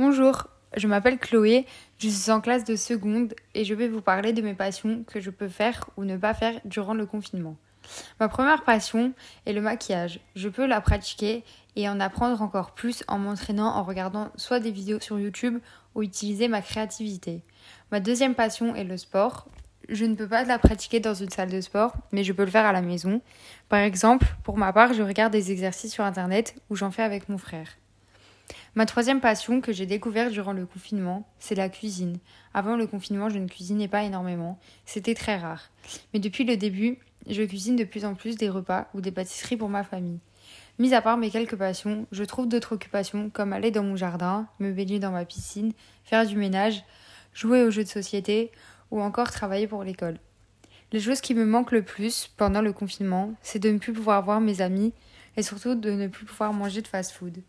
Bonjour, je m'appelle Chloé, je suis en classe de seconde et je vais vous parler de mes passions que je peux faire ou ne pas faire durant le confinement. Ma première passion est le maquillage. Je peux la pratiquer et en apprendre encore plus en m'entraînant en regardant soit des vidéos sur YouTube ou utiliser ma créativité. Ma deuxième passion est le sport. Je ne peux pas la pratiquer dans une salle de sport, mais je peux le faire à la maison. Par exemple, pour ma part, je regarde des exercices sur Internet ou j'en fais avec mon frère. Ma troisième passion que j'ai découverte durant le confinement, c'est la cuisine. Avant le confinement, je ne cuisinais pas énormément, c'était très rare. Mais depuis le début, je cuisine de plus en plus des repas ou des pâtisseries pour ma famille. Mis à part mes quelques passions, je trouve d'autres occupations comme aller dans mon jardin, me baigner dans ma piscine, faire du ménage, jouer aux jeux de société ou encore travailler pour l'école. Les choses qui me manquent le plus pendant le confinement, c'est de ne plus pouvoir voir mes amis et surtout de ne plus pouvoir manger de fast-food.